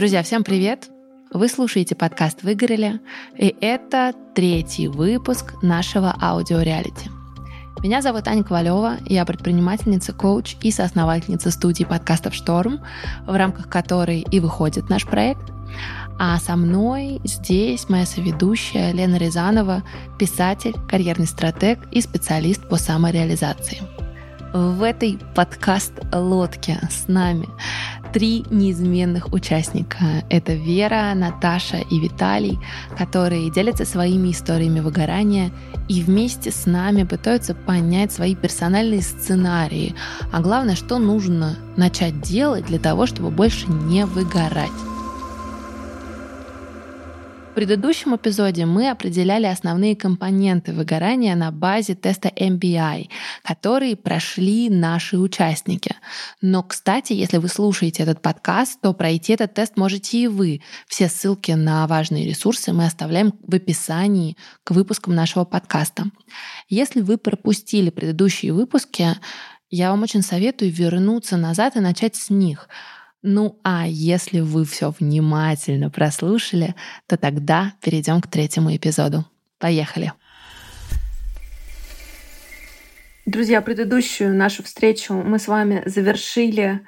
Друзья, всем привет! Вы слушаете подкаст «Выгорели», и это третий выпуск нашего аудиореалити. Меня зовут Аня Ковалева, я предпринимательница, коуч и соосновательница студии подкастов «Шторм», в рамках которой и выходит наш проект. А со мной здесь моя соведущая Лена Рязанова, писатель, карьерный стратег и специалист по самореализации. В этой подкаст-лодке с нами три неизменных участника. Это Вера, Наташа и Виталий, которые делятся своими историями выгорания и вместе с нами пытаются понять свои персональные сценарии, а главное, что нужно начать делать для того, чтобы больше не выгорать. В предыдущем эпизоде мы определяли основные компоненты выгорания на базе теста MBI, которые прошли наши участники. Но, кстати, если вы слушаете этот подкаст, то пройти этот тест можете и вы. Все ссылки на важные ресурсы мы оставляем в описании к выпускам нашего подкаста. Если вы пропустили предыдущие выпуски, я вам очень советую вернуться назад и начать с них — ну а если вы все внимательно прослушали, то тогда перейдем к третьему эпизоду. Поехали! Друзья, предыдущую нашу встречу мы с вами завершили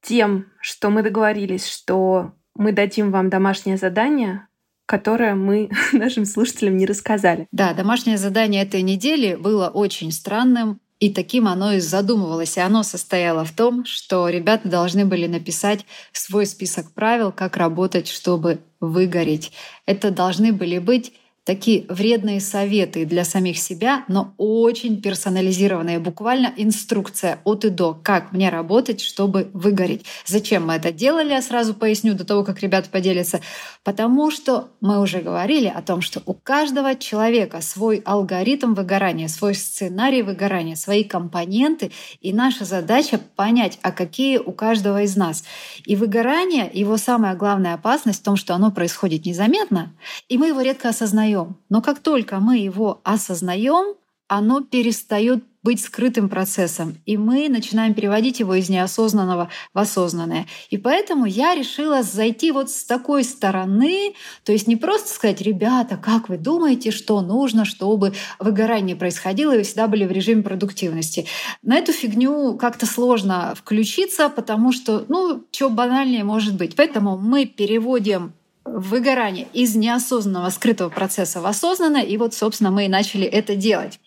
тем, что мы договорились, что мы дадим вам домашнее задание, которое мы нашим слушателям не рассказали. Да, домашнее задание этой недели было очень странным. И таким оно и задумывалось. И оно состояло в том, что ребята должны были написать свой список правил, как работать, чтобы выгореть. Это должны были быть такие вредные советы для самих себя, но очень персонализированные. Буквально инструкция от и до, как мне работать, чтобы выгореть. Зачем мы это делали, я сразу поясню до того, как ребята поделятся. Потому что мы уже говорили о том, что у каждого человека свой алгоритм выгорания, свой сценарий выгорания, свои компоненты, и наша задача понять, а какие у каждого из нас. И выгорание, его самая главная опасность в том, что оно происходит незаметно, и мы его редко осознаем осознаем. Но как только мы его осознаем, оно перестает быть скрытым процессом, и мы начинаем переводить его из неосознанного в осознанное. И поэтому я решила зайти вот с такой стороны, то есть не просто сказать, ребята, как вы думаете, что нужно, чтобы выгорание происходило, и вы всегда были в режиме продуктивности. На эту фигню как-то сложно включиться, потому что, ну, что банальнее может быть. Поэтому мы переводим выгорание из неосознанного скрытого процесса в осознанное. И вот, собственно, мы и начали это делать.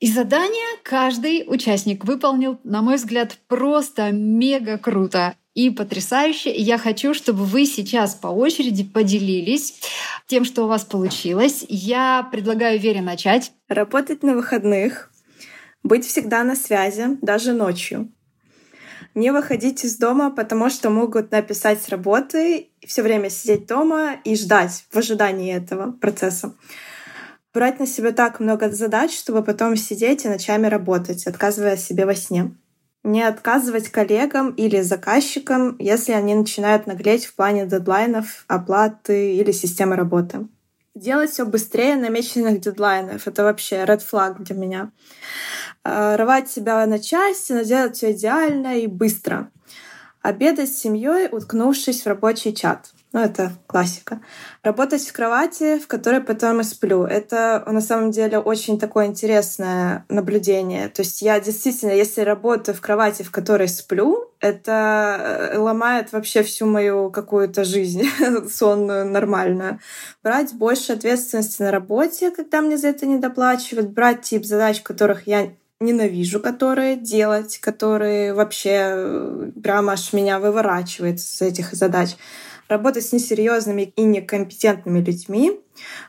И задание каждый участник выполнил, на мой взгляд, просто мега круто и потрясающе. И я хочу, чтобы вы сейчас по очереди поделились тем, что у вас получилось. Я предлагаю Вере начать. Работать на выходных, быть всегда на связи, даже ночью не выходить из дома, потому что могут написать с работы, все время сидеть дома и ждать в ожидании этого процесса. Брать на себя так много задач, чтобы потом сидеть и ночами работать, отказывая себе во сне. Не отказывать коллегам или заказчикам, если они начинают наглеть в плане дедлайнов, оплаты или системы работы. Делать все быстрее намеченных дедлайнов — это вообще red flag для меня. Э, рвать себя на части, но делать все идеально и быстро. Обедать с семьей, уткнувшись в рабочий чат. Ну, это классика. Работать в кровати, в которой потом и сплю. Это на самом деле очень такое интересное наблюдение. То есть я действительно, если работаю в кровати, в которой сплю, это э, ломает вообще всю мою какую-то жизнь сонную, нормальную. Брать больше ответственности на работе, когда мне за это не доплачивают. Брать тип задач, которых я ненавижу, которые делать, которые вообще э, прямо аж меня выворачивает с этих задач. Работать с несерьезными и некомпетентными людьми,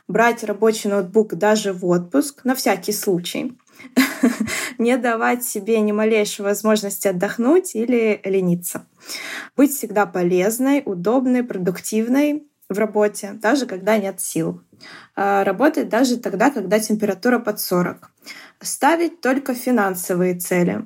брать рабочий ноутбук даже в отпуск на всякий случай, не давать себе ни малейшей возможности отдохнуть или лениться. Быть всегда полезной, удобной, продуктивной в работе, даже когда нет сил. А, работать даже тогда, когда температура под 40 ставить только финансовые цели,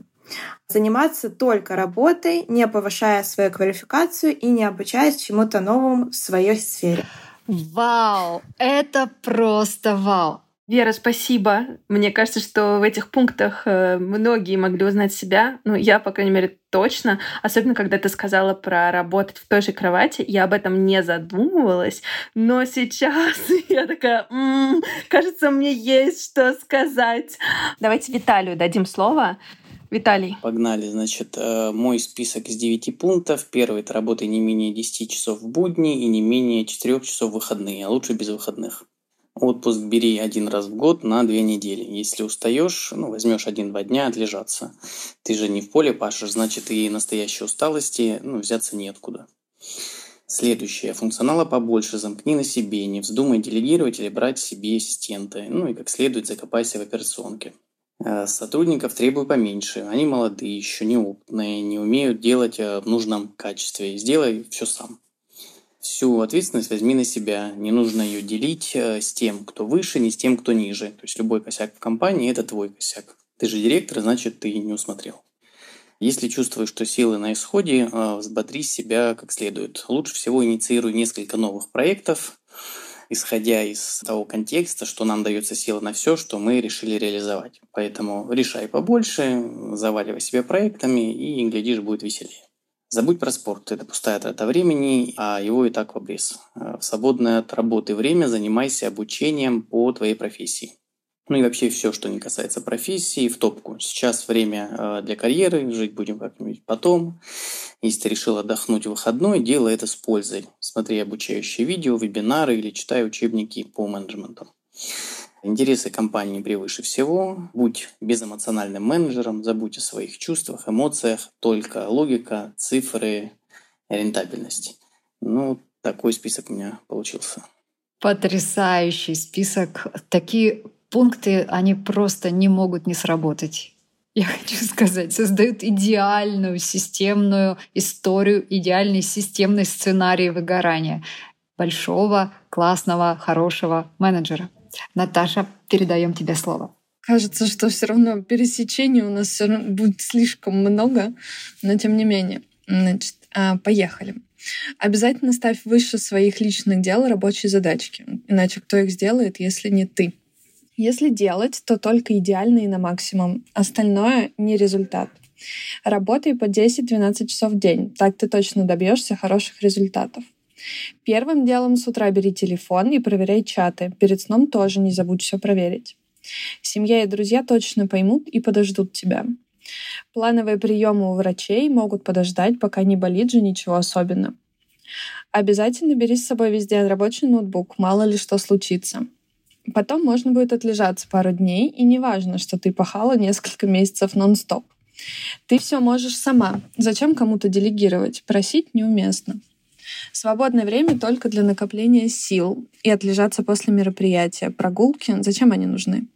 заниматься только работой, не повышая свою квалификацию и не обучаясь чему-то новому в своей сфере. Вау! Это просто вау! Вера, спасибо. Мне кажется, что в этих пунктах э, многие могли узнать себя. Ну, я, по крайней мере, точно. Особенно, когда ты сказала про работать в той же кровати. Я об этом не задумывалась. Но сейчас я такая, м-м, кажется, мне есть что сказать. Давайте Виталию дадим слово. Виталий. Погнали. Значит, э, мой список из 9 пунктов. Первый – это работа не менее 10 часов в будни и не менее 4 часов в выходные, а лучше без выходных. Отпуск бери один раз в год на две недели. Если устаешь, ну, возьмешь один-два дня отлежаться. Ты же не в поле пашешь, значит и настоящей усталости ну, взяться неоткуда. Следующее. Функционала побольше, замкни на себе, не вздумай делегировать или брать себе ассистенты. Ну и как следует закопайся в операционке. Э, сотрудников требуй поменьше. Они молодые, еще неопытные, не умеют делать э, в нужном качестве. Сделай все сам всю ответственность возьми на себя. Не нужно ее делить э, с тем, кто выше, не с тем, кто ниже. То есть любой косяк в компании – это твой косяк. Ты же директор, значит, ты не усмотрел. Если чувствуешь, что силы на исходе, э, взбодри себя как следует. Лучше всего инициируй несколько новых проектов, исходя из того контекста, что нам дается сила на все, что мы решили реализовать. Поэтому решай побольше, заваливай себя проектами, и, глядишь, будет веселее. Забудь про спорт, это пустая трата времени, а его и так в обрез. Э, в свободное от работы время занимайся обучением по твоей профессии. Ну и вообще все, что не касается профессии, в топку. Сейчас время э, для карьеры, жить будем как-нибудь потом. Если ты решил отдохнуть в выходной, делай это с пользой. Смотри обучающие видео, вебинары или читай учебники по менеджменту. Интересы компании превыше всего. Будь безэмоциональным менеджером, забудь о своих чувствах, эмоциях, только логика, цифры, рентабельность. Ну, такой список у меня получился. Потрясающий список. Такие пункты, они просто не могут не сработать. Я хочу сказать, создают идеальную системную историю, идеальный системный сценарий выгорания большого, классного, хорошего менеджера. Наташа, передаем тебе слово. Кажется, что все равно пересечений у нас все равно будет слишком много, но тем не менее. Значит, а, поехали. Обязательно ставь выше своих личных дел рабочие задачки. Иначе кто их сделает, если не ты? Если делать, то только идеально и на максимум. Остальное — не результат. Работай по 10-12 часов в день. Так ты точно добьешься хороших результатов. Первым делом с утра бери телефон и проверяй чаты. Перед сном тоже не забудь все проверить. Семья и друзья точно поймут и подождут тебя. Плановые приемы у врачей могут подождать, пока не болит же ничего особенного. Обязательно бери с собой везде рабочий ноутбук, мало ли что случится. Потом можно будет отлежаться пару дней, и не важно, что ты пахала несколько месяцев нон-стоп. Ты все можешь сама. Зачем кому-то делегировать? Просить неуместно. Свободное время только для накопления сил и отлежаться после мероприятия. Прогулки, зачем они нужны?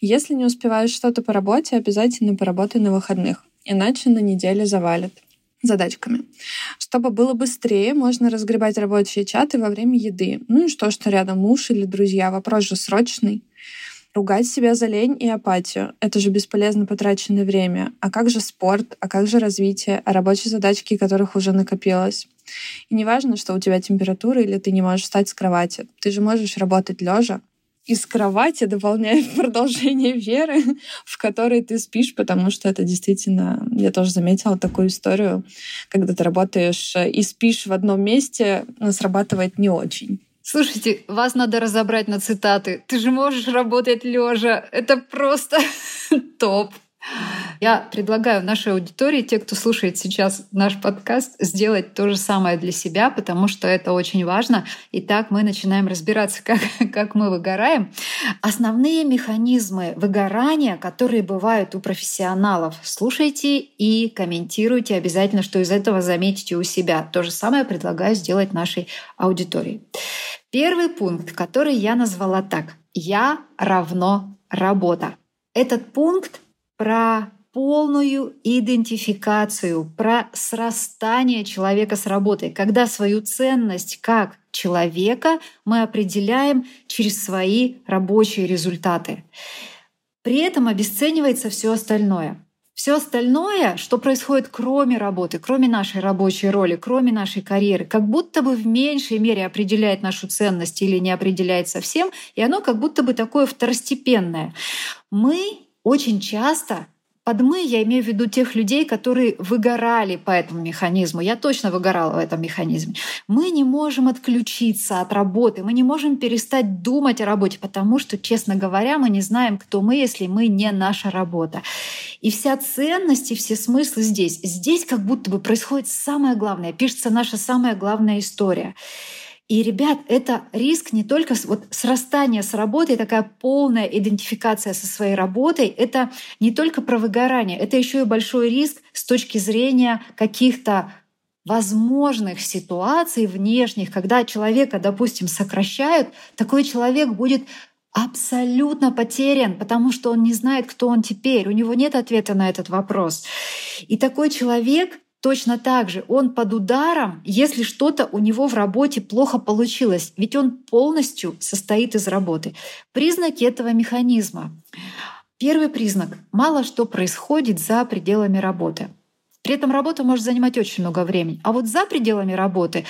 Если не успеваешь что-то по работе, обязательно поработай на выходных, иначе на неделе завалит задачками. Чтобы было быстрее, можно разгребать рабочие чаты во время еды. Ну и что, что рядом муж или друзья? Вопрос же срочный. Ругать себя за лень и апатию — это же бесполезно потраченное время. А как же спорт? А как же развитие? А рабочие задачки, которых уже накопилось? И не важно, что у тебя температура или ты не можешь встать с кровати. Ты же можешь работать лежа, из кровати дополняя продолжение веры, в которой ты спишь, потому что это действительно, я тоже заметила такую историю, когда ты работаешь и спишь в одном месте, срабатывает не очень. Слушайте, вас надо разобрать на цитаты. Ты же можешь работать лежа. Это просто топ. Я предлагаю нашей аудитории, те, кто слушает сейчас наш подкаст, сделать то же самое для себя, потому что это очень важно. Итак, мы начинаем разбираться, как, как мы выгораем. Основные механизмы выгорания, которые бывают у профессионалов, слушайте и комментируйте обязательно, что из этого заметите у себя. То же самое предлагаю сделать нашей аудитории. Первый пункт, который я назвала так. Я равно работа. Этот пункт про полную идентификацию, про срастание человека с работой, когда свою ценность как человека мы определяем через свои рабочие результаты. При этом обесценивается все остальное. Все остальное, что происходит кроме работы, кроме нашей рабочей роли, кроме нашей карьеры, как будто бы в меньшей мере определяет нашу ценность или не определяет совсем, и оно как будто бы такое второстепенное. Мы очень часто под «мы» я имею в виду тех людей, которые выгорали по этому механизму. Я точно выгорала в этом механизме. Мы не можем отключиться от работы, мы не можем перестать думать о работе, потому что, честно говоря, мы не знаем, кто мы, если мы не наша работа. И вся ценность и все смыслы здесь. Здесь как будто бы происходит самое главное, пишется наша самая главная история. И, ребят, это риск не только вот срастания с работой, такая полная идентификация со своей работой, это не только про выгорание, это еще и большой риск с точки зрения каких-то возможных ситуаций внешних, когда человека, допустим, сокращают, такой человек будет абсолютно потерян, потому что он не знает, кто он теперь, у него нет ответа на этот вопрос. И такой человек Точно так же он под ударом, если что-то у него в работе плохо получилось, ведь он полностью состоит из работы. Признаки этого механизма. Первый признак — мало что происходит за пределами работы. При этом работа может занимать очень много времени. А вот за пределами работы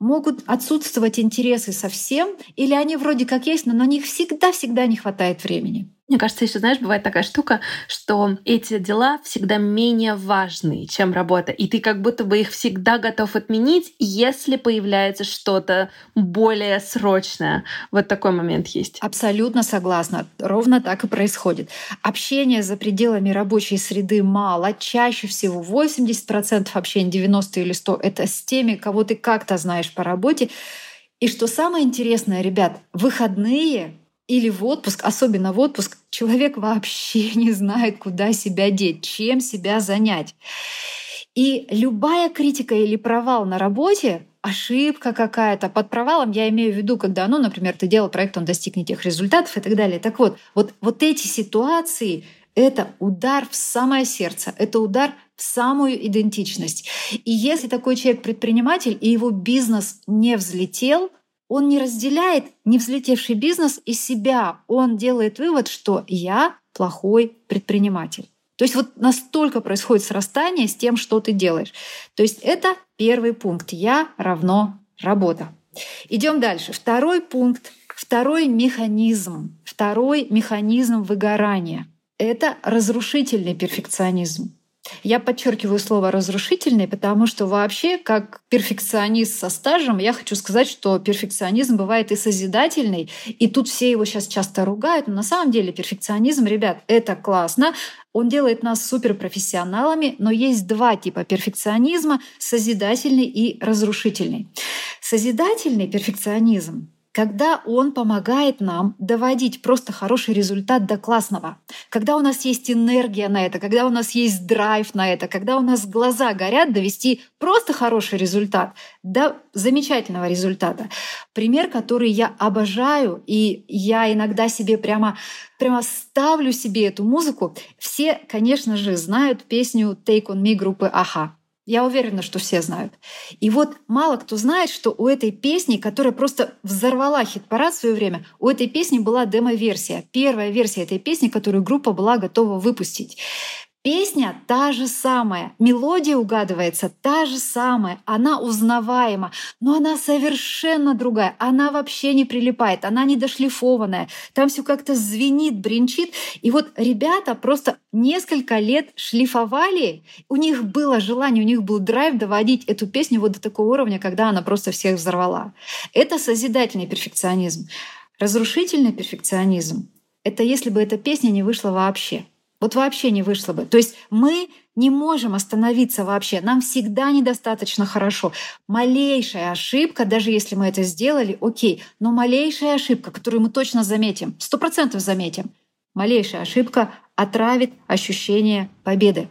могут отсутствовать интересы совсем, или они вроде как есть, но на них всегда-всегда не хватает времени. Мне кажется, еще, знаешь, бывает такая штука, что эти дела всегда менее важны, чем работа. И ты как будто бы их всегда готов отменить, если появляется что-то более срочное. Вот такой момент есть. Абсолютно согласна. Ровно так и происходит. Общения за пределами рабочей среды мало. Чаще всего 80% общения, 90 или 100 — это с теми, кого ты как-то знаешь по работе. И что самое интересное, ребят, выходные или в отпуск, особенно в отпуск, человек вообще не знает, куда себя деть, чем себя занять. И любая критика или провал на работе ошибка какая-то. Под провалом я имею в виду, когда, ну, например, ты делал проект, он достиг не тех результатов и так далее. Так вот, вот, вот эти ситуации — это удар в самое сердце, это удар в самую идентичность. И если такой человек предприниматель, и его бизнес не взлетел — он не разделяет не взлетевший бизнес и себя. Он делает вывод, что я плохой предприниматель. То есть вот настолько происходит срастание с тем, что ты делаешь. То есть это первый пункт. Я равно работа. Идем дальше. Второй пункт, второй механизм, второй механизм выгорания — это разрушительный перфекционизм. Я подчеркиваю слово разрушительный, потому что вообще, как перфекционист со стажем, я хочу сказать, что перфекционизм бывает и созидательный, и тут все его сейчас часто ругают, но на самом деле перфекционизм, ребят, это классно, он делает нас суперпрофессионалами, но есть два типа перфекционизма — созидательный и разрушительный. Созидательный перфекционизм когда он помогает нам доводить просто хороший результат до классного, когда у нас есть энергия на это, когда у нас есть драйв на это, когда у нас глаза горят довести просто хороший результат до замечательного результата. Пример, который я обожаю, и я иногда себе прямо прямо ставлю себе эту музыку. Все, конечно же, знают песню «Take on Me» группы «Аха». Я уверена, что все знают. И вот мало кто знает, что у этой песни, которая просто взорвала хит-парад в свое время, у этой песни была демо-версия. Первая версия этой песни, которую группа была готова выпустить. Песня та же самая, мелодия угадывается та же самая, она узнаваема, но она совершенно другая, она вообще не прилипает, она не дошлифованная, там все как-то звенит, бренчит. И вот ребята просто несколько лет шлифовали, у них было желание, у них был драйв доводить эту песню вот до такого уровня, когда она просто всех взорвала. Это созидательный перфекционизм. Разрушительный перфекционизм — это если бы эта песня не вышла вообще — вот вообще не вышло бы. То есть мы не можем остановиться вообще. Нам всегда недостаточно хорошо. Малейшая ошибка, даже если мы это сделали, окей, но малейшая ошибка, которую мы точно заметим, сто процентов заметим, малейшая ошибка отравит ощущение победы.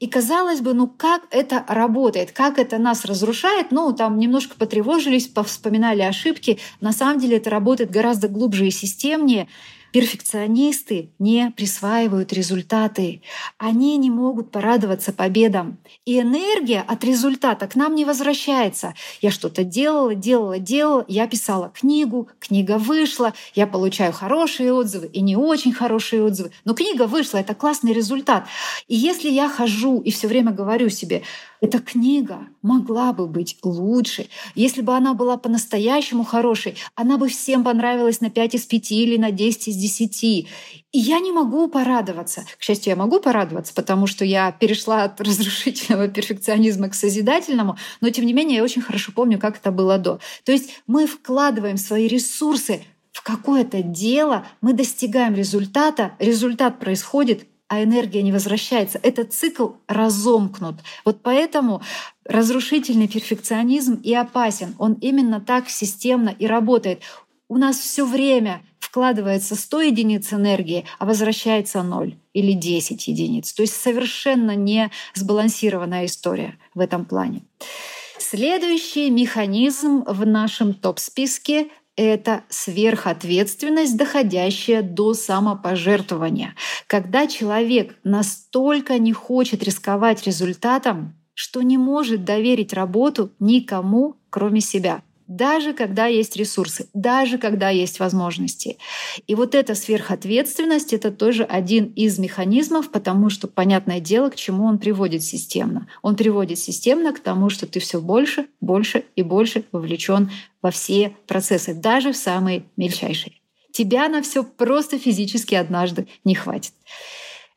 И казалось бы, ну как это работает, как это нас разрушает, ну там немножко потревожились, вспоминали ошибки. На самом деле это работает гораздо глубже и системнее. Перфекционисты не присваивают результаты. Они не могут порадоваться победам. И энергия от результата к нам не возвращается. Я что-то делала, делала, делала. Я писала книгу, книга вышла, я получаю хорошие отзывы и не очень хорошие отзывы. Но книга вышла, это классный результат. И если я хожу и все время говорю себе, эта книга могла бы быть лучше. Если бы она была по-настоящему хорошей, она бы всем понравилась на 5 из 5 или на 10 из 10. И я не могу порадоваться. К счастью, я могу порадоваться, потому что я перешла от разрушительного перфекционизма к созидательному, но тем не менее я очень хорошо помню, как это было до. То есть мы вкладываем свои ресурсы в какое-то дело, мы достигаем результата, результат происходит, а энергия не возвращается. Этот цикл разомкнут. Вот поэтому разрушительный перфекционизм и опасен. Он именно так системно и работает. У нас все время вкладывается 100 единиц энергии, а возвращается 0 или 10 единиц. То есть совершенно не сбалансированная история в этом плане. Следующий механизм в нашем топ-списке это сверхответственность, доходящая до самопожертвования. Когда человек настолько не хочет рисковать результатом, что не может доверить работу никому, кроме себя даже когда есть ресурсы, даже когда есть возможности. И вот эта сверхответственность — это тоже один из механизмов, потому что, понятное дело, к чему он приводит системно. Он приводит системно к тому, что ты все больше, больше и больше вовлечен во все процессы, даже в самые мельчайшие. Тебя на все просто физически однажды не хватит.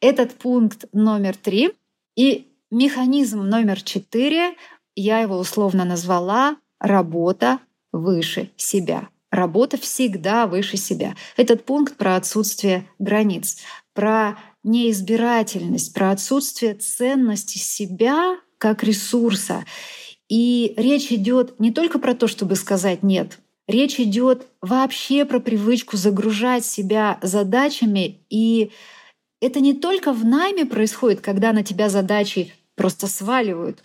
Этот пункт номер три. И механизм номер четыре, я его условно назвала работа выше себя. Работа всегда выше себя. Этот пункт про отсутствие границ, про неизбирательность, про отсутствие ценности себя как ресурса. И речь идет не только про то, чтобы сказать нет, речь идет вообще про привычку загружать себя задачами. И это не только в найме происходит, когда на тебя задачи просто сваливают.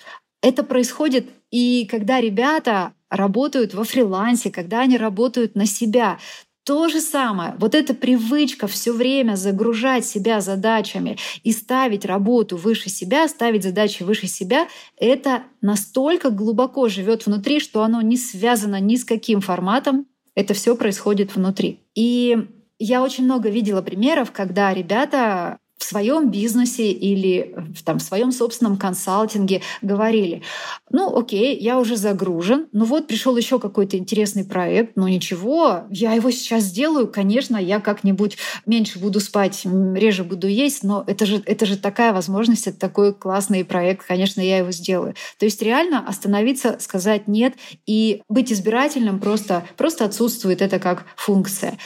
Это происходит и когда ребята работают во фрилансе, когда они работают на себя. То же самое, вот эта привычка все время загружать себя задачами и ставить работу выше себя, ставить задачи выше себя, это настолько глубоко живет внутри, что оно не связано ни с каким форматом, это все происходит внутри. И я очень много видела примеров, когда ребята в своем бизнесе или в, там, в своем собственном консалтинге говорили, ну окей, я уже загружен, ну вот пришел еще какой-то интересный проект, ну ничего, я его сейчас сделаю, конечно, я как-нибудь меньше буду спать, реже буду есть, но это же, это же такая возможность, это такой классный проект, конечно, я его сделаю. То есть реально остановиться, сказать нет и быть избирательным просто, просто отсутствует это как функция.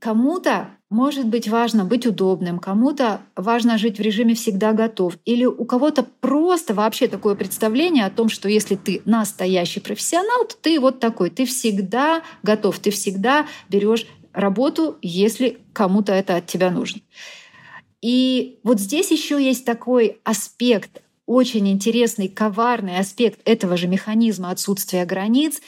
Кому-то может быть важно быть удобным, кому-то важно жить в режиме всегда готов, или у кого-то просто вообще такое представление о том, что если ты настоящий профессионал, то ты вот такой, ты всегда готов, ты всегда берешь работу, если кому-то это от тебя нужно. И вот здесь еще есть такой аспект, очень интересный, коварный аспект этого же механизма отсутствия границ.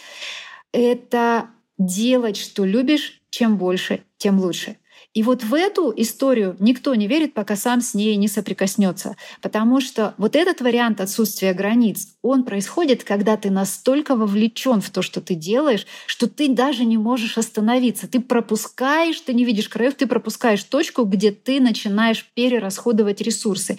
Это делать, что любишь, чем больше, тем лучше. И вот в эту историю никто не верит, пока сам с ней не соприкоснется. Потому что вот этот вариант отсутствия границ, он происходит, когда ты настолько вовлечен в то, что ты делаешь, что ты даже не можешь остановиться. Ты пропускаешь, ты не видишь краев, ты пропускаешь точку, где ты начинаешь перерасходовать ресурсы.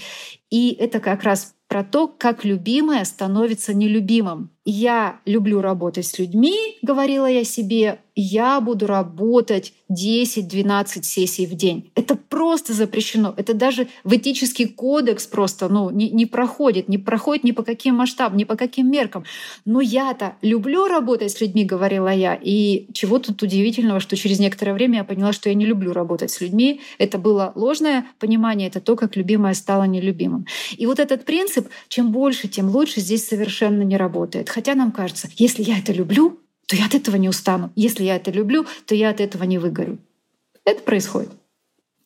И это как раз про то, как любимое становится нелюбимым. Я люблю работать с людьми, говорила я себе, я буду работать 10-12 сессий в день. Это просто запрещено. Это даже в этический кодекс просто ну, не, не проходит, не проходит ни по каким масштабам, ни по каким меркам. Но я-то люблю работать с людьми, говорила я. И чего тут удивительного, что через некоторое время я поняла, что я не люблю работать с людьми. Это было ложное понимание, это то, как любимое стало нелюбимым. И вот этот принцип, чем больше, тем лучше, здесь совершенно не работает. Хотя нам кажется, если я это люблю, то я от этого не устану. Если я это люблю, то я от этого не выгорю. Это происходит.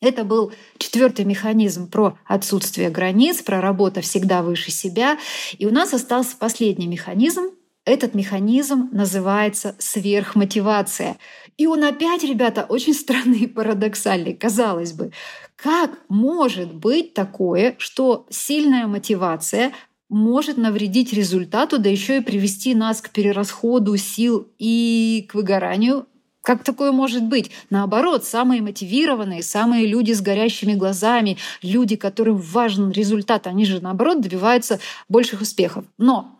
Это был четвертый механизм про отсутствие границ, про работа всегда выше себя. И у нас остался последний механизм. Этот механизм называется сверхмотивация. И он опять, ребята, очень странный и парадоксальный, казалось бы. Как может быть такое, что сильная мотивация может навредить результату, да еще и привести нас к перерасходу сил и к выгоранию как такое может быть? Наоборот, самые мотивированные, самые люди с горящими глазами, люди, которым важен результат, они же, наоборот, добиваются больших успехов. Но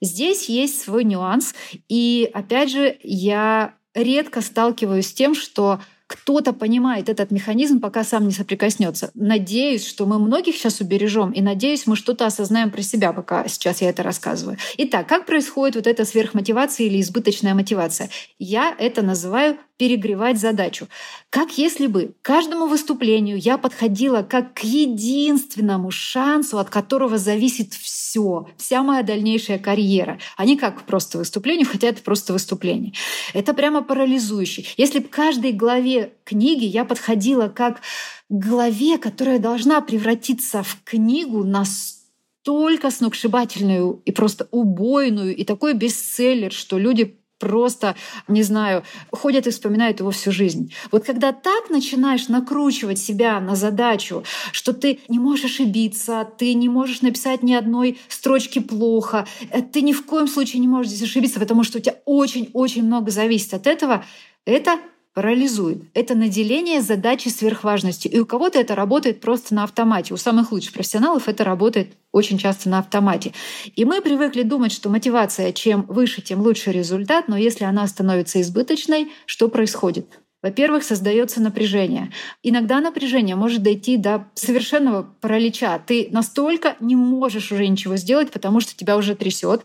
здесь есть свой нюанс. И опять же, я редко сталкиваюсь с тем, что кто-то понимает этот механизм, пока сам не соприкоснется. Надеюсь, что мы многих сейчас убережем, и надеюсь, мы что-то осознаем про себя, пока сейчас я это рассказываю. Итак, как происходит вот эта сверхмотивация или избыточная мотивация? Я это называю перегревать задачу. Как если бы каждому выступлению я подходила как к единственному шансу, от которого зависит все, вся моя дальнейшая карьера, а не как просто выступлению, хотя это просто выступление. Это прямо парализующе. Если бы каждой главе книги я подходила как к главе, которая должна превратиться в книгу настолько сногсшибательную и просто убойную, и такой бестселлер, что люди просто, не знаю, ходят и вспоминают его всю жизнь. Вот когда так начинаешь накручивать себя на задачу, что ты не можешь ошибиться, ты не можешь написать ни одной строчки плохо, э, ты ни в коем случае не можешь здесь ошибиться, потому что у тебя очень-очень много зависит от этого, это парализует. Это наделение задачи сверхважностью. И у кого-то это работает просто на автомате. У самых лучших профессионалов это работает очень часто на автомате. И мы привыкли думать, что мотивация чем выше, тем лучше результат, но если она становится избыточной, что происходит? Во-первых, создается напряжение. Иногда напряжение может дойти до совершенного паралича. Ты настолько не можешь уже ничего сделать, потому что тебя уже трясет.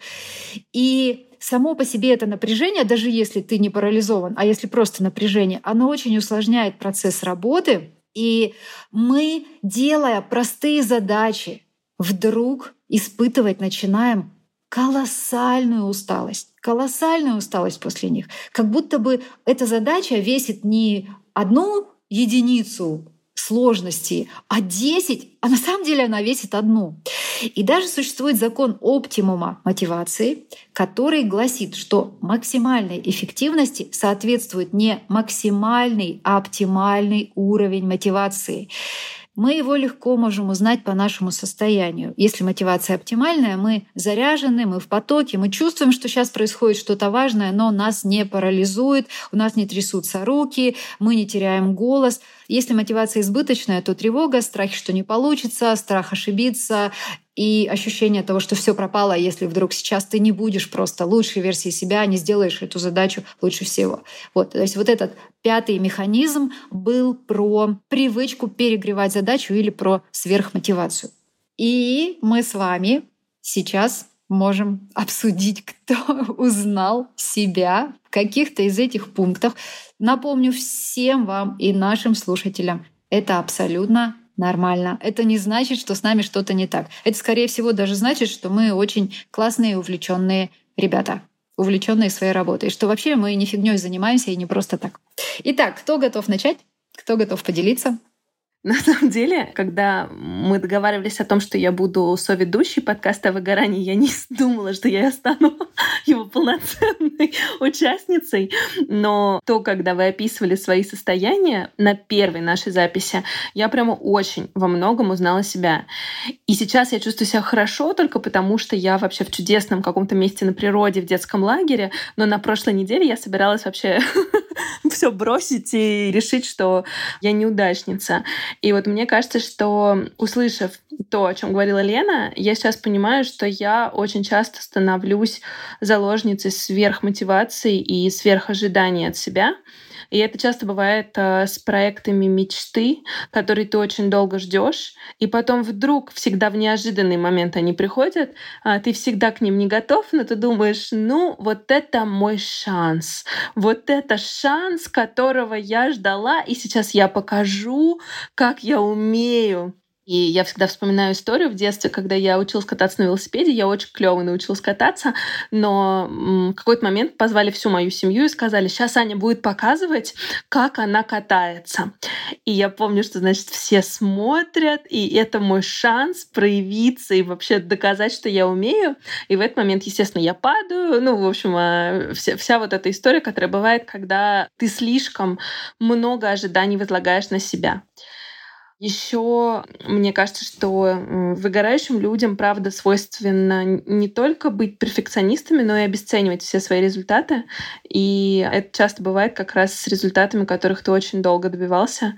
И само по себе это напряжение, даже если ты не парализован, а если просто напряжение, оно очень усложняет процесс работы. И мы, делая простые задачи, вдруг испытывать начинаем колоссальную усталость, колоссальную усталость после них. Как будто бы эта задача весит не одну единицу сложности, а 10, а на самом деле она весит одну. И даже существует закон оптимума мотивации, который гласит, что максимальной эффективности соответствует не максимальный, а оптимальный уровень мотивации. Мы его легко можем узнать по нашему состоянию. Если мотивация оптимальная, мы заряжены, мы в потоке, мы чувствуем, что сейчас происходит что-то важное, но нас не парализует, у нас не трясутся руки, мы не теряем голос. Если мотивация избыточная, то тревога, страх, что не получится, страх ошибиться и ощущение того, что все пропало, если вдруг сейчас ты не будешь просто лучшей версией себя, не сделаешь эту задачу лучше всего. Вот, то есть вот этот пятый механизм был про привычку перегревать задачу или про сверхмотивацию. И мы с вами сейчас можем обсудить, кто узнал себя в каких-то из этих пунктов. Напомню всем вам и нашим слушателям, это абсолютно нормально. Это не значит, что с нами что-то не так. Это, скорее всего, даже значит, что мы очень классные, увлеченные ребята увлеченные своей работой, что вообще мы не фигней занимаемся и не просто так. Итак, кто готов начать? Кто готов поделиться? На самом деле, когда мы договаривались о том, что я буду соведущей подкаста о выгорании, я не думала, что я стану его полноценной участницей. Но то, когда вы описывали свои состояния на первой нашей записи, я прямо очень во многом узнала себя. И сейчас я чувствую себя хорошо только потому, что я вообще в чудесном каком-то месте на природе, в детском лагере. Но на прошлой неделе я собиралась вообще все бросить и решить, что я неудачница. И вот мне кажется, что услышав то, о чем говорила Лена, я сейчас понимаю, что я очень часто становлюсь заложницей сверхмотивации и сверхожиданий от себя. И это часто бывает э, с проектами мечты, которые ты очень долго ждешь, и потом вдруг всегда в неожиданный момент они приходят, э, ты всегда к ним не готов, но ты думаешь, ну вот это мой шанс, вот это шанс, которого я ждала, и сейчас я покажу, как я умею И я всегда вспоминаю историю в детстве, когда я училась кататься на велосипеде. Я очень клево научилась кататься, но в какой-то момент позвали всю мою семью и сказали, сейчас Аня будет показывать, как она катается. И я помню, что, значит, все смотрят, и это мой шанс проявиться и вообще доказать, что я умею. И в этот момент, естественно, я падаю. Ну, в общем, а, вся, вся вот эта история, которая бывает, когда ты слишком много ожиданий возлагаешь на себя. Еще мне кажется, что выгорающим людям, правда, свойственно не только быть перфекционистами, но и обесценивать все свои результаты. И это часто бывает как раз с результатами, которых ты очень долго добивался.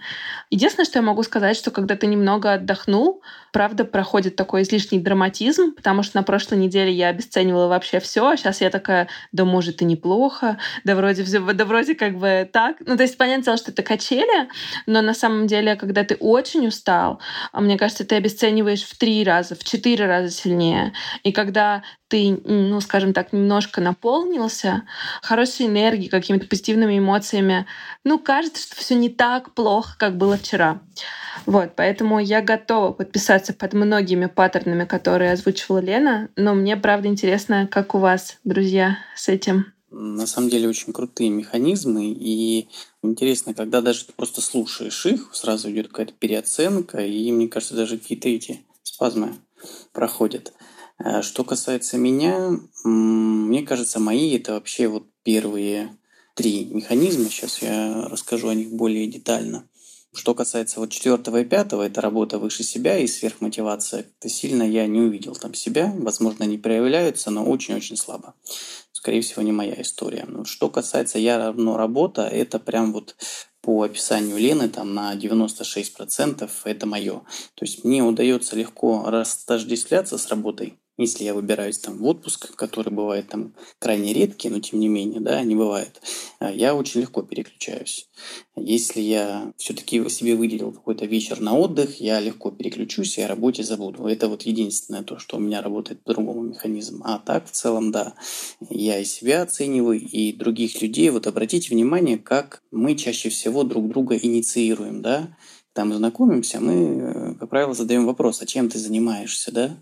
Единственное, что я могу сказать, что когда ты немного отдохнул, правда, проходит такой излишний драматизм, потому что на прошлой неделе я обесценивала вообще все, а сейчас я такая, да может и неплохо, да вроде, все, да вроде как бы так. Ну, то есть, понятное что это качели, но на самом деле, когда ты очень устал, а мне кажется, ты обесцениваешь в три раза, в четыре раза сильнее. И когда ты, ну, скажем так, немножко наполнился хорошей энергией, какими-то позитивными эмоциями, ну, кажется, что все не так плохо, как было вчера. Вот, поэтому я готова подписаться под многими паттернами, которые озвучивала Лена, но мне, правда, интересно, как у вас, друзья, с этим. На самом деле очень крутые механизмы, и интересно, когда даже ты просто слушаешь их, сразу идет какая-то переоценка, и мне кажется, даже какие-то эти спазмы проходят. Э, что касается меня, мне кажется, мои это вообще вот первые три механизма. Сейчас я расскажу о них более детально. Что касается вот четвертого и пятого, это работа выше себя и сверхмотивация. Это сильно я не увидел там себя. Возможно, они проявляются, но очень-очень слабо. Скорее всего, не моя история. Что касается я равно работа, это прям вот по описанию Лены там на 96% это мое. То есть мне удается легко растождествляться с работой, если я выбираюсь там в отпуск, который бывает там крайне редкий, но тем не менее, да, не бывает, а я очень легко переключаюсь. Если я все-таки себе выделил какой-то вечер на отдых, я легко переключусь и о работе забуду. Это вот единственное то, что у меня работает по-другому механизм. А так, в целом, да, я и себя оцениваю, и других людей. Вот обратите внимание, как мы чаще всего друг друга инициируем, да, там знакомимся, мы, э, как правило, задаем вопрос, а чем ты занимаешься, да?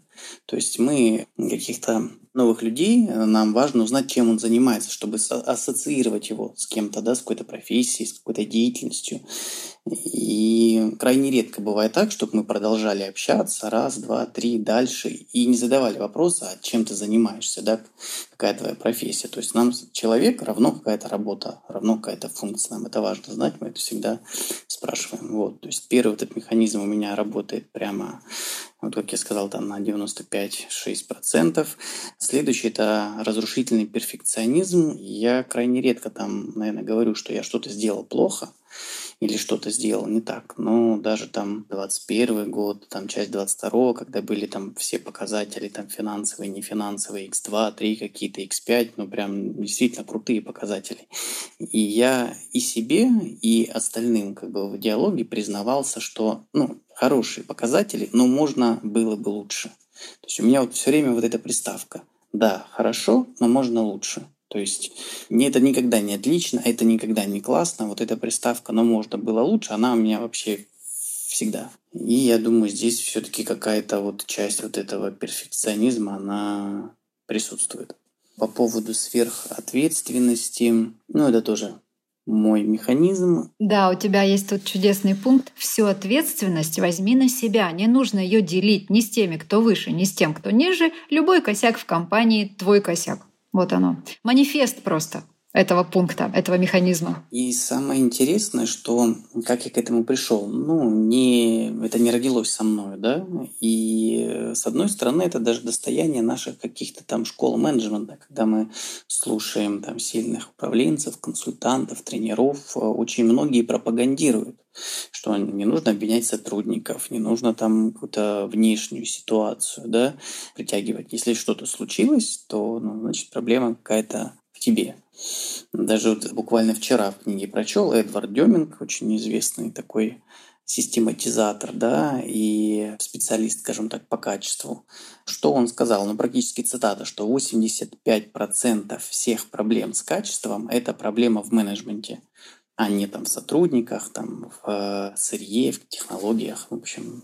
То есть мы каких-то новых людей, э, нам важно узнать, чем он занимается, чтобы ассоциировать его с кем-то, да, с какой-то профессией, с какой-то деятельностью. И крайне редко бывает так, чтобы мы продолжали общаться раз, два, три, дальше, и не задавали вопроса, а чем ты занимаешься, да, какая твоя профессия. То есть нам человек равно какая-то работа, равно какая-то функция. Нам это важно знать, мы это всегда спрашиваем. Вот. То есть первый этот механизм у меня работает прямо вот как я сказал, там на 95-6%. Следующий – это разрушительный перфекционизм. Я крайне редко там, наверное, говорю, что я что-то сделал плохо – или что-то сделал не так. Но даже там 21 год, там часть 22 когда были там все показатели там финансовые, нефинансовые, x2, 3 какие-то, x5, ну прям действительно крутые показатели. И я и себе, и остальным как бы в диалоге признавался, что ну, хорошие показатели, но можно было бы лучше. То есть у меня вот все время вот эта приставка. Да, хорошо, но можно лучше. То есть мне это никогда не отлично, это никогда не классно. Вот эта приставка, но можно было лучше, она у меня вообще всегда. И я думаю, здесь все-таки какая-то вот часть вот этого перфекционизма, она присутствует. По поводу сверхответственности, ну это тоже мой механизм. Да, у тебя есть тут чудесный пункт. Всю ответственность возьми на себя. Не нужно ее делить ни с теми, кто выше, ни с тем, кто ниже. Любой косяк в компании – твой косяк. Вот оно. Манифест просто этого пункта, этого механизма. И самое интересное, что как я к этому пришел, ну, не, это не родилось со мной, да, и с одной стороны это даже достояние наших каких-то там школ менеджмента, когда мы слушаем там сильных управленцев, консультантов, тренеров, очень многие пропагандируют что не нужно обвинять сотрудников, не нужно там какую-то внешнюю ситуацию да, притягивать. Если что-то случилось, то ну, значит проблема какая-то тебе. Даже вот буквально вчера в книге прочел Эдвард Деминг, очень известный такой систематизатор, да, и специалист, скажем так, по качеству. Что он сказал? Ну, практически цитата, что 85% всех проблем с качеством – это проблема в менеджменте а не там в сотрудниках, там в э, сырье, в технологиях, в общем.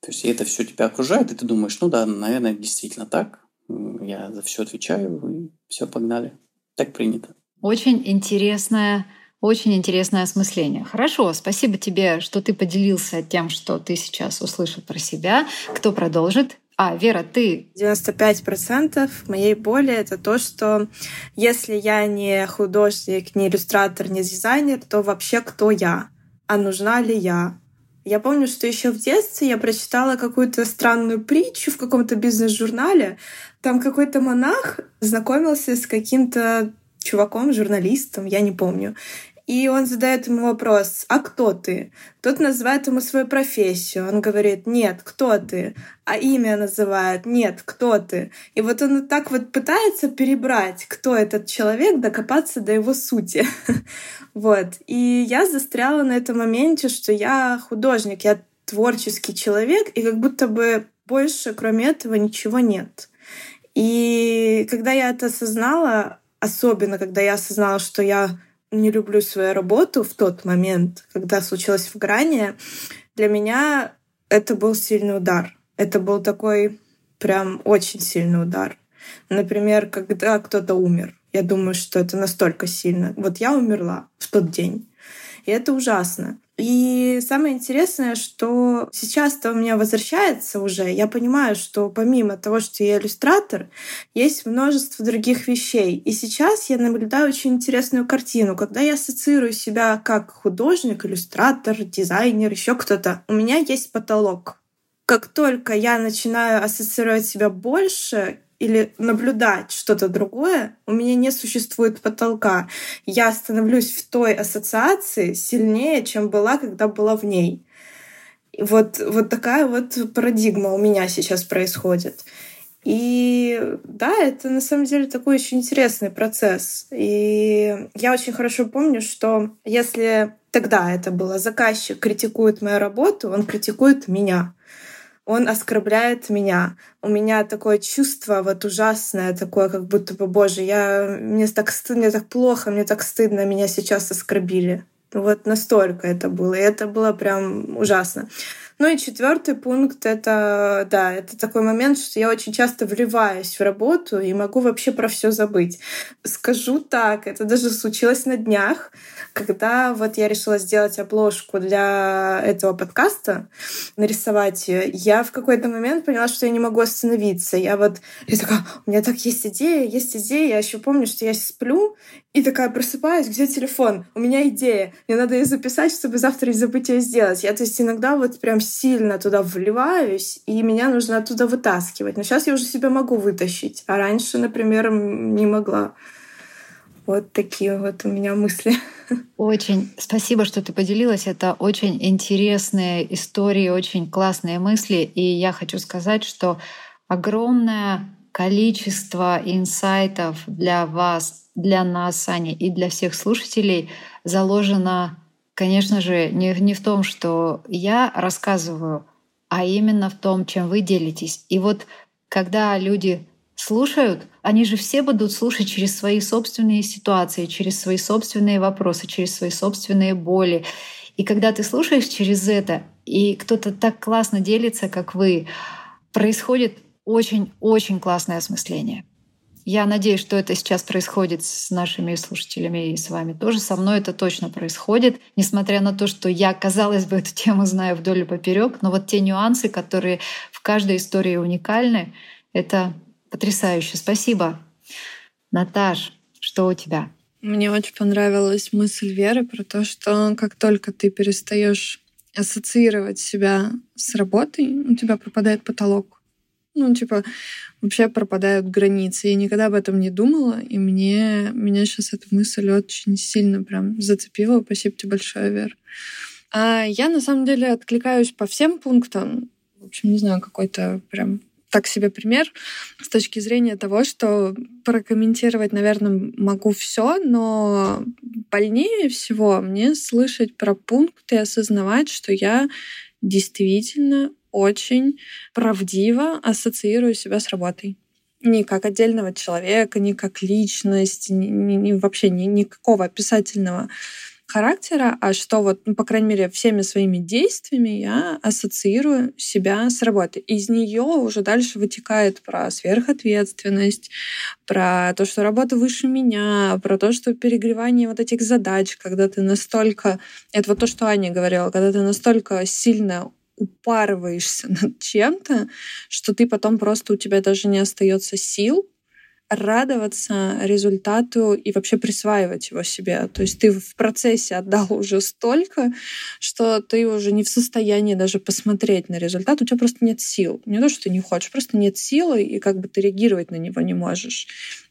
То есть это все тебя окружает, и ты думаешь, ну да, наверное, действительно так. Я за все отвечаю, и все, погнали. Так принято. Очень интересная очень интересное осмысление. Хорошо, спасибо тебе, что ты поделился тем, что ты сейчас услышал про себя. Кто продолжит? А, Вера, ты? 95% моей боли — это то, что если я не художник, не иллюстратор, не дизайнер, то вообще кто я? А нужна ли я? Я помню, что еще в детстве я прочитала какую-то странную притчу в каком-то бизнес-журнале. Там какой-то монах знакомился с каким-то чуваком, журналистом, я не помню. И он задает ему вопрос, а кто ты? Тот называет ему свою профессию. Он говорит, нет, кто ты? А имя называет, нет, кто ты? И вот он так вот пытается перебрать, кто этот человек, докопаться до его сути. вот. И я застряла на этом моменте, что я художник, я творческий человек, и как будто бы больше, кроме этого, ничего нет. И когда я это осознала, особенно когда я осознала, что я не люблю свою работу в тот момент, когда случилось выгорание, для меня это был сильный удар. Это был такой прям очень сильный удар. Например, когда кто-то умер. Я думаю, что это настолько сильно. Вот я умерла в тот день. И это ужасно. И самое интересное, что сейчас-то у меня возвращается уже. Я понимаю, что помимо того, что я иллюстратор, есть множество других вещей. И сейчас я наблюдаю очень интересную картину. Когда я ассоциирую себя как художник, иллюстратор, дизайнер, еще кто-то, у меня есть потолок. Как только я начинаю ассоциировать себя больше или наблюдать что-то другое, у меня не существует потолка. Я становлюсь в той ассоциации сильнее, чем была, когда была в ней. Вот, вот такая вот парадигма у меня сейчас происходит. И да, это на самом деле такой очень интересный процесс. И я очень хорошо помню, что если тогда это было, заказчик критикует мою работу, он критикует меня он оскорбляет меня. У меня такое чувство вот ужасное, такое, как будто бы, боже, я, мне так стыдно, мне так плохо, мне так стыдно, меня сейчас оскорбили. Вот настолько это было. И это было прям ужасно. Ну и четвертый пункт это, да, это такой момент, что я очень часто вливаюсь в работу и могу вообще про все забыть. Скажу так, это даже случилось на днях когда вот я решила сделать обложку для этого подкаста, нарисовать ее, я в какой-то момент поняла, что я не могу остановиться. Я вот, я такая, у меня так есть идея, есть идея. Я еще помню, что я сплю, и такая просыпаюсь, где телефон? У меня идея. Мне надо ее записать, чтобы завтра из забыть ее сделать. Я, то есть, иногда вот прям сильно туда вливаюсь, и меня нужно оттуда вытаскивать. Но сейчас я уже себя могу вытащить, а раньше, например, не могла. Вот такие вот у меня мысли. Очень спасибо, что ты поделилась. Это очень интересные истории, очень классные мысли. И я хочу сказать, что огромное количество инсайтов для вас, для нас, Аня, и для всех слушателей заложено, конечно же, не, не в том, что я рассказываю, а именно в том, чем вы делитесь. И вот когда люди слушают, они же все будут слушать через свои собственные ситуации, через свои собственные вопросы, через свои собственные боли. И когда ты слушаешь через это, и кто-то так классно делится, как вы, происходит очень-очень классное осмысление. Я надеюсь, что это сейчас происходит с нашими слушателями и с вами тоже. Со мной это точно происходит, несмотря на то, что я, казалось бы, эту тему знаю вдоль и поперек, но вот те нюансы, которые в каждой истории уникальны, это Потрясающе. Спасибо. Наташ, что у тебя? Мне очень понравилась мысль Веры про то, что как только ты перестаешь ассоциировать себя с работой, у тебя пропадает потолок. Ну, типа, вообще пропадают границы. Я никогда об этом не думала, и мне, меня сейчас эта мысль очень сильно прям зацепила. Спасибо тебе большое, Вер. А я, на самом деле, откликаюсь по всем пунктам. В общем, не знаю, какой-то прям так себе пример с точки зрения того, что прокомментировать, наверное, могу все, но больнее всего мне слышать про пункты и осознавать, что я действительно очень правдиво ассоциирую себя с работой. Не как отдельного человека, не как личность, ни, ни, вообще ни, никакого описательного характера, а что вот, ну, по крайней мере, всеми своими действиями я ассоциирую себя с работой. Из нее уже дальше вытекает про сверхответственность, про то, что работа выше меня, про то, что перегревание вот этих задач, когда ты настолько... Это вот то, что Аня говорила, когда ты настолько сильно упарываешься над чем-то, что ты потом просто у тебя даже не остается сил радоваться результату и вообще присваивать его себе. То есть ты в процессе отдал уже столько, что ты уже не в состоянии даже посмотреть на результат, у тебя просто нет сил. Не то, что ты не хочешь, просто нет силы, и как бы ты реагировать на него не можешь.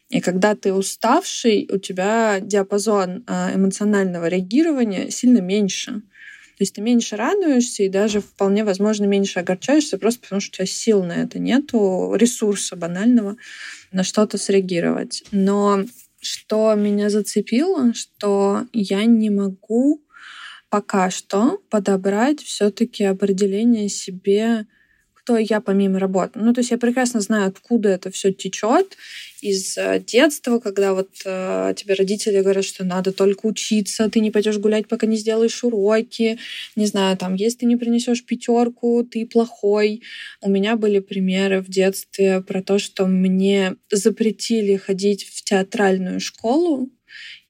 И когда ты уставший, у тебя диапазон а, эмоционального реагирования сильно меньше. То есть ты меньше радуешься и даже вполне возможно меньше огорчаешься, просто потому что у тебя сил на это нету, ресурса банального на что-то среагировать. Но что меня зацепило, что я не могу пока что подобрать все-таки определение себе кто я помимо работы. Ну, то есть я прекрасно знаю, откуда это все течет из э, детства, когда вот э, тебе родители говорят, что надо только учиться, ты не пойдешь гулять, пока не сделаешь уроки, не знаю, там, если ты не принесешь пятерку, ты плохой. У меня были примеры в детстве про то, что мне запретили ходить в театральную школу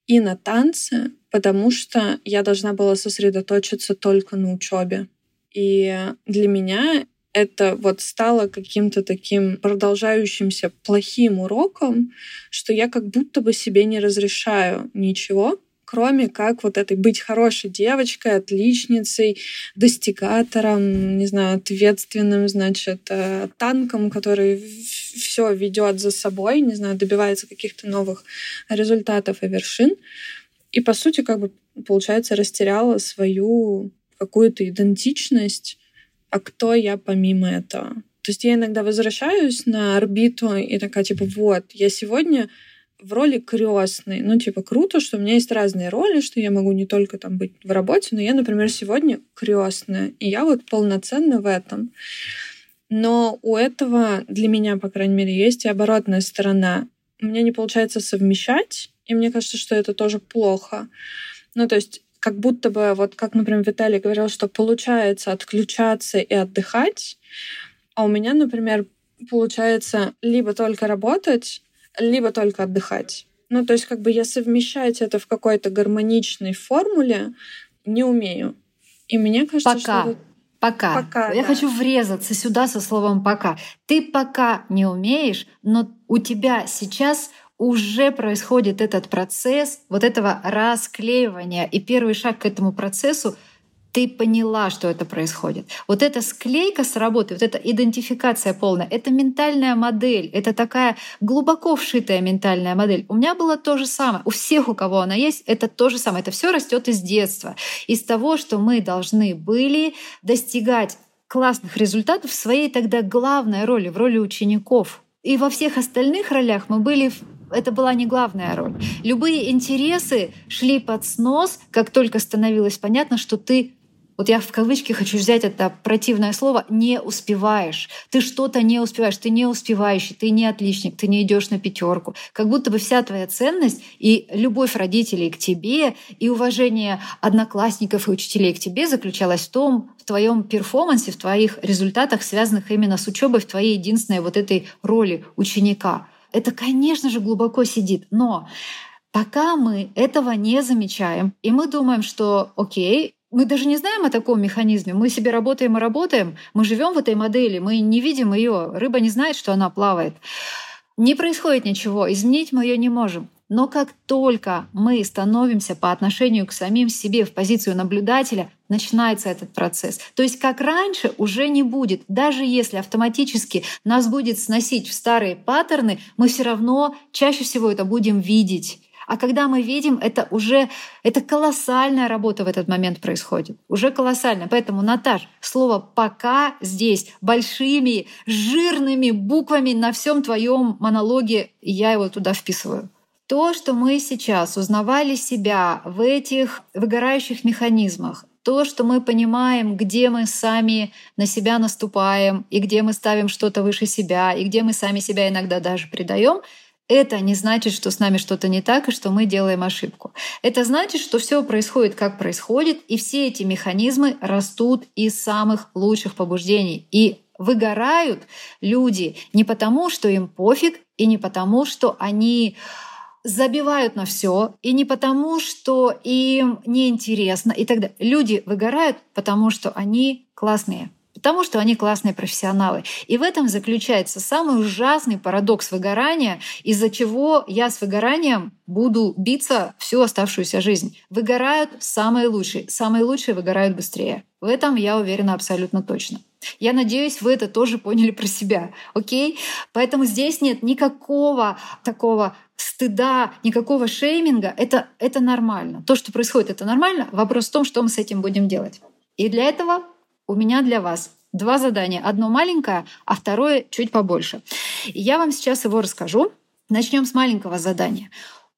и на танцы, потому что я должна была сосредоточиться только на учебе. И для меня это вот стало каким-то таким продолжающимся плохим уроком, что я как будто бы себе не разрешаю ничего, кроме как вот этой быть хорошей девочкой, отличницей, достигатором, не знаю, ответственным, значит, э, танком, который все ведет за собой, не знаю, добивается каких-то новых результатов и вершин. И, по сути, как бы, получается, растеряла свою какую-то идентичность, а кто я помимо этого. То есть я иногда возвращаюсь на орбиту и такая, типа, вот, я сегодня в роли крестной. Ну, типа, круто, что у меня есть разные роли, что я могу не только там быть в работе, но я, например, сегодня крестная. И я вот полноценна в этом. Но у этого для меня, по крайней мере, есть и оборотная сторона. У меня не получается совмещать, и мне кажется, что это тоже плохо. Ну, то есть как будто бы, вот как, например, Виталий говорил, что получается отключаться и отдыхать, а у меня, например, получается либо только работать, либо только отдыхать. Ну, то есть как бы я совмещать это в какой-то гармоничной формуле не умею. И мне кажется, Пока. что... Пока. Пока, Я да. хочу врезаться сюда со словом пока. Ты пока не умеешь, но у тебя сейчас уже происходит этот процесс вот этого расклеивания. И первый шаг к этому процессу ты поняла, что это происходит. Вот эта склейка с работы, вот эта идентификация полная, это ментальная модель, это такая глубоко вшитая ментальная модель. У меня было то же самое. У всех, у кого она есть, это то же самое. Это все растет из детства, из того, что мы должны были достигать классных результатов в своей тогда главной роли, в роли учеников. И во всех остальных ролях мы были это была не главная роль. Любые интересы шли под снос, как только становилось понятно, что ты вот я в кавычки хочу взять это противное слово, не успеваешь. Ты что-то не успеваешь, ты не успевающий, ты не отличник, ты не идешь на пятерку. Как будто бы вся твоя ценность и любовь родителей к тебе, и уважение одноклассников и учителей к тебе заключалась в том, в твоем перформансе, в твоих результатах, связанных именно с учебой, в твоей единственной вот этой роли ученика. Это, конечно же, глубоко сидит, но пока мы этого не замечаем, и мы думаем, что окей, мы даже не знаем о таком механизме. Мы себе работаем и работаем. Мы живем в этой модели, мы не видим ее. Рыба не знает, что она плавает. Не происходит ничего, изменить мы ее не можем. Но как только мы становимся по отношению к самим себе в позицию наблюдателя, начинается этот процесс. То есть как раньше уже не будет. Даже если автоматически нас будет сносить в старые паттерны, мы все равно чаще всего это будем видеть. А когда мы видим, это уже это колоссальная работа в этот момент происходит. Уже колоссальная. Поэтому, Наташ, слово «пока» здесь большими, жирными буквами на всем твоем монологе, я его туда вписываю. То, что мы сейчас узнавали себя в этих выгорающих механизмах, то, что мы понимаем, где мы сами на себя наступаем, и где мы ставим что-то выше себя, и где мы сами себя иногда даже предаем, это не значит, что с нами что-то не так и что мы делаем ошибку. Это значит, что все происходит как происходит, и все эти механизмы растут из самых лучших побуждений. И выгорают люди не потому, что им пофиг, и не потому, что они забивают на все, и не потому, что им неинтересно и далее. Люди выгорают, потому что они классные потому что они классные профессионалы. И в этом заключается самый ужасный парадокс выгорания, из-за чего я с выгоранием буду биться всю оставшуюся жизнь. Выгорают самые лучшие. Самые лучшие выгорают быстрее. В этом я уверена абсолютно точно. Я надеюсь, вы это тоже поняли про себя. Окей? Поэтому здесь нет никакого такого стыда, никакого шейминга. Это, это нормально. То, что происходит, это нормально. Вопрос в том, что мы с этим будем делать. И для этого у меня для вас два задания. Одно маленькое, а второе чуть побольше. Я вам сейчас его расскажу. Начнем с маленького задания.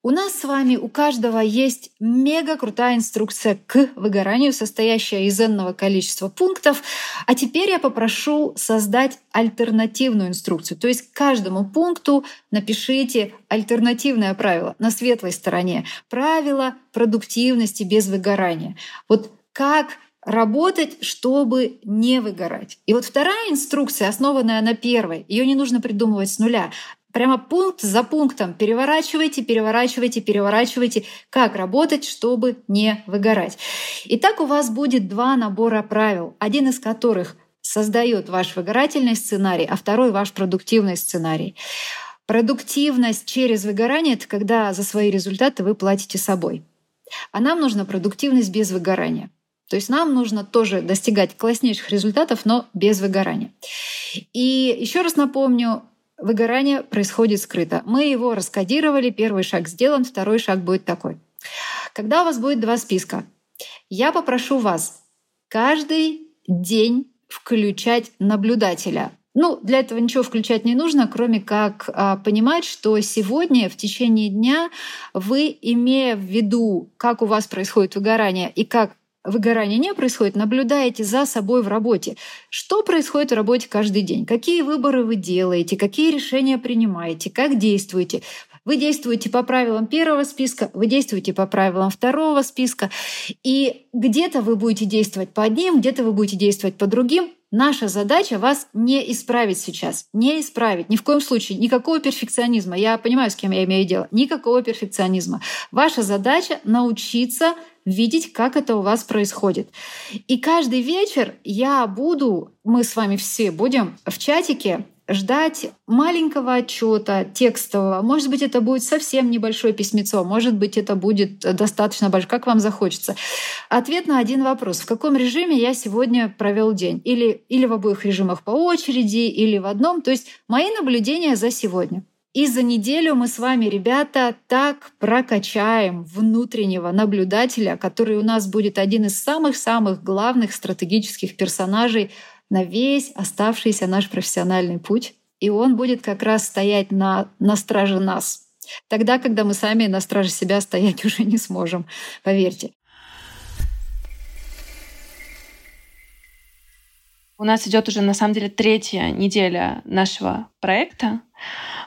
У нас с вами у каждого есть мега крутая инструкция к выгоранию, состоящая из энного количества пунктов. А теперь я попрошу создать альтернативную инструкцию. То есть каждому пункту напишите альтернативное правило на светлой стороне. Правило продуктивности без выгорания. Вот как работать, чтобы не выгорать. И вот вторая инструкция, основанная на первой, ее не нужно придумывать с нуля. Прямо пункт за пунктом переворачивайте, переворачивайте, переворачивайте, как работать, чтобы не выгорать. Итак, у вас будет два набора правил, один из которых создает ваш выгорательный сценарий, а второй ваш продуктивный сценарий. Продуктивность через выгорание — это когда за свои результаты вы платите собой. А нам нужна продуктивность без выгорания. То есть нам нужно тоже достигать класснейших результатов, но без выгорания. И еще раз напомню, выгорание происходит скрыто. Мы его раскодировали, первый шаг сделан, второй шаг будет такой. Когда у вас будет два списка, я попрошу вас каждый день включать наблюдателя. Ну, для этого ничего включать не нужно, кроме как а, понимать, что сегодня в течение дня вы, имея в виду, как у вас происходит выгорание и как выгорания не происходит, наблюдаете за собой в работе. Что происходит в работе каждый день? Какие выборы вы делаете? Какие решения принимаете? Как действуете? Вы действуете по правилам первого списка, вы действуете по правилам второго списка. И где-то вы будете действовать по одним, где-то вы будете действовать по другим. Наша задача вас не исправить сейчас. Не исправить. Ни в коем случае. Никакого перфекционизма. Я понимаю, с кем я имею дело. Никакого перфекционизма. Ваша задача научиться видеть, как это у вас происходит. И каждый вечер я буду, мы с вами все будем в чатике ждать маленького отчета текстового. Может быть, это будет совсем небольшое письмецо, может быть, это будет достаточно большое, как вам захочется. Ответ на один вопрос. В каком режиме я сегодня провел день? Или, или в обоих режимах по очереди, или в одном. То есть мои наблюдения за сегодня. И за неделю мы с вами, ребята, так прокачаем внутреннего наблюдателя, который у нас будет один из самых-самых главных стратегических персонажей на весь оставшийся наш профессиональный путь. И он будет как раз стоять на, на страже нас. Тогда, когда мы сами на страже себя стоять уже не сможем, поверьте. У нас идет уже на самом деле третья неделя нашего проекта.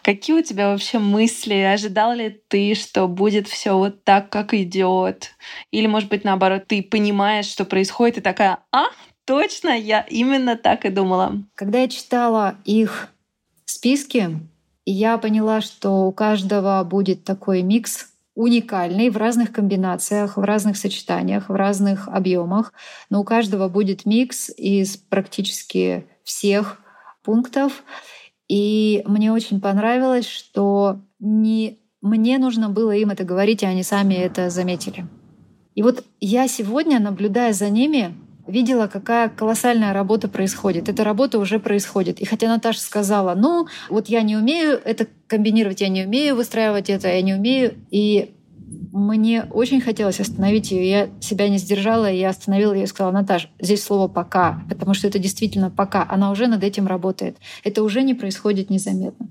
Какие у тебя вообще мысли? Ожидал ли ты, что будет все вот так, как идет? Или, может быть, наоборот, ты понимаешь, что происходит, и такая, а, точно, я именно так и думала. Когда я читала их списки, я поняла, что у каждого будет такой микс уникальный в разных комбинациях, в разных сочетаниях, в разных объемах, но у каждого будет микс из практически всех пунктов. И мне очень понравилось, что не мне нужно было им это говорить, и они сами это заметили. И вот я сегодня, наблюдая за ними, видела, какая колоссальная работа происходит. Эта работа уже происходит. И хотя Наташа сказала, ну, вот я не умею это комбинировать, я не умею выстраивать это, я не умею. И мне очень хотелось остановить ее. Я себя не сдержала, я остановила ее и сказала, Наташа, здесь слово «пока», потому что это действительно «пока». Она уже над этим работает. Это уже не происходит незаметно.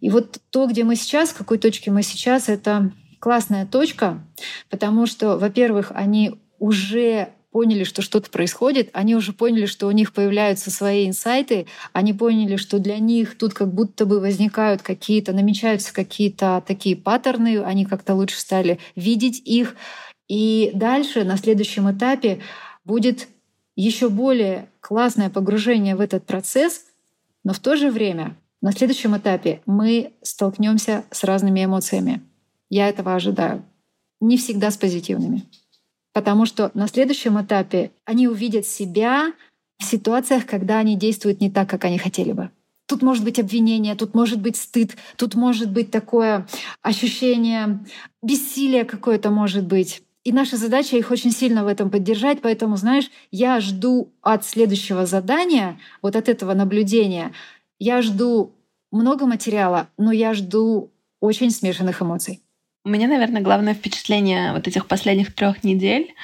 И вот то, где мы сейчас, в какой точке мы сейчас, это классная точка, потому что, во-первых, они уже поняли, что что-то происходит, они уже поняли, что у них появляются свои инсайты, они поняли, что для них тут как будто бы возникают какие-то, намечаются какие-то такие паттерны, они как-то лучше стали видеть их. И дальше, на следующем этапе, будет еще более классное погружение в этот процесс, но в то же время на следующем этапе мы столкнемся с разными эмоциями. Я этого ожидаю. Не всегда с позитивными. Потому что на следующем этапе они увидят себя в ситуациях, когда они действуют не так, как они хотели бы. Тут может быть обвинение, тут может быть стыд, тут может быть такое ощущение бессилия какое-то может быть. И наша задача их очень сильно в этом поддержать. Поэтому, знаешь, я жду от следующего задания, вот от этого наблюдения, я жду много материала, но я жду очень смешанных эмоций. У меня, наверное, главное впечатление вот этих последних трех недель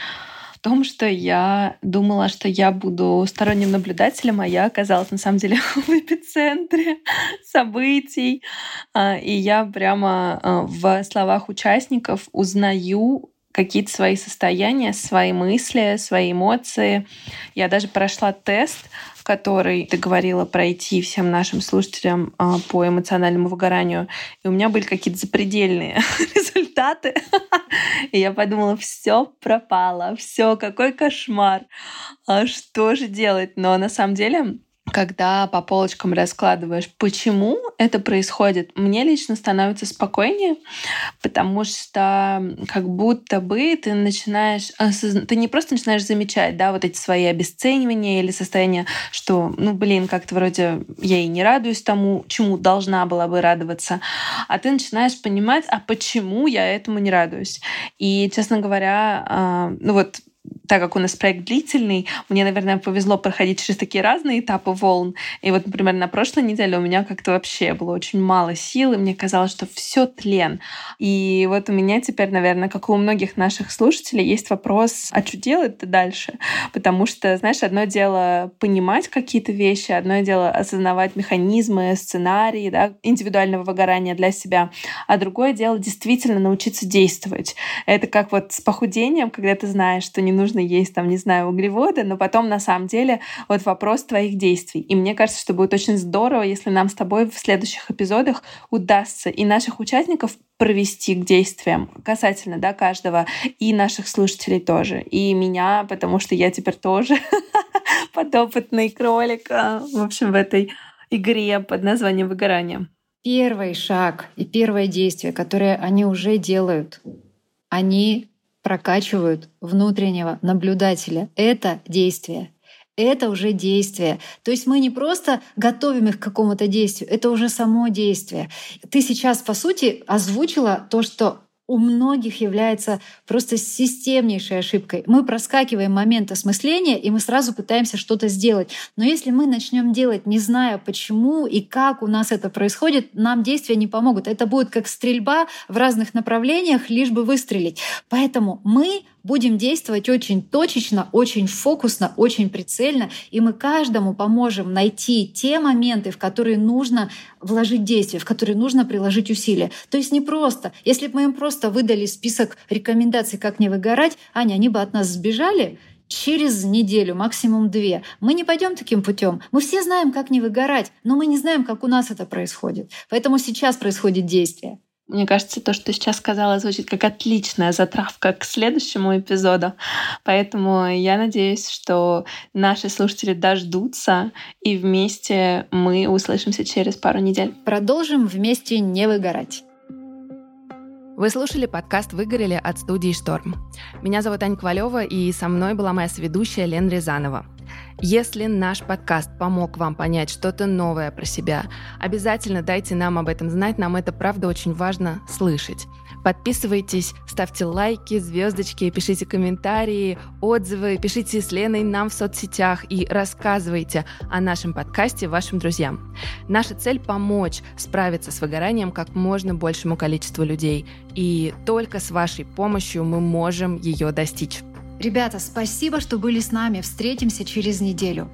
в том, что я думала, что я буду сторонним наблюдателем, а я оказалась на самом деле в эпицентре событий. А, и я прямо а, в словах участников узнаю какие-то свои состояния, свои мысли, свои эмоции. Я даже прошла тест, который ты говорила пройти всем нашим слушателям а, по эмоциональному выгоранию. И у меня были какие-то запредельные результаты. И я подумала, все пропало, все, какой кошмар. А что же делать? Но на самом деле когда по полочкам раскладываешь, почему это происходит, мне лично становится спокойнее, потому что как будто бы ты начинаешь, ты не просто начинаешь замечать, да, вот эти свои обесценивания или состояние, что, ну, блин, как-то вроде я и не радуюсь тому, чему должна была бы радоваться, а ты начинаешь понимать, а почему я этому не радуюсь. И, честно говоря, а, ну вот так как у нас проект длительный, мне, наверное, повезло проходить через такие разные этапы волн. И вот, например, на прошлой неделе у меня как-то вообще было очень мало сил, и мне казалось, что все тлен. И вот у меня теперь, наверное, как и у многих наших слушателей, есть вопрос, а что делать-то дальше? Потому что, знаешь, одно дело понимать какие-то вещи, одно дело осознавать механизмы, сценарии, да, индивидуального выгорания для себя, а другое дело действительно научиться действовать. Это как вот с похудением, когда ты знаешь, что не нужно есть, там, не знаю, углеводы, но потом на самом деле вот вопрос твоих действий. И мне кажется, что будет очень здорово, если нам с тобой в следующих эпизодах удастся и наших участников провести к действиям касательно да, каждого, и наших слушателей тоже, и меня, потому что я теперь тоже подопытный кролик, а, в общем, в этой игре под названием «Выгорание». Первый шаг и первое действие, которое они уже делают, они прокачивают внутреннего наблюдателя. Это действие. Это уже действие. То есть мы не просто готовим их к какому-то действию, это уже само действие. Ты сейчас, по сути, озвучила то, что у многих является просто системнейшей ошибкой. Мы проскакиваем момент осмысления, и мы сразу пытаемся что-то сделать. Но если мы начнем делать, не зная почему и как у нас это происходит, нам действия не помогут. Это будет как стрельба в разных направлениях, лишь бы выстрелить. Поэтому мы будем действовать очень точечно, очень фокусно, очень прицельно, и мы каждому поможем найти те моменты, в которые нужно вложить действие, в которые нужно приложить усилия. То есть не просто. Если бы мы им просто выдали список рекомендаций, как не выгорать, Аня, они бы от нас сбежали, через неделю, максимум две. Мы не пойдем таким путем. Мы все знаем, как не выгорать, но мы не знаем, как у нас это происходит. Поэтому сейчас происходит действие. Мне кажется, то, что ты сейчас сказала, звучит как отличная затравка к следующему эпизоду. Поэтому я надеюсь, что наши слушатели дождутся, и вместе мы услышимся через пару недель. Продолжим вместе не выгорать. Вы слушали подкаст «Выгорели» от студии «Шторм». Меня зовут Аня Ковалева, и со мной была моя сведущая Лен Рязанова. Если наш подкаст помог вам понять что-то новое про себя, обязательно дайте нам об этом знать, нам это правда очень важно слышать. Подписывайтесь, ставьте лайки, звездочки, пишите комментарии, отзывы, пишите с Леной нам в соцсетях и рассказывайте о нашем подкасте вашим друзьям. Наша цель — помочь справиться с выгоранием как можно большему количеству людей. И только с вашей помощью мы можем ее достичь. Ребята, спасибо, что были с нами. Встретимся через неделю.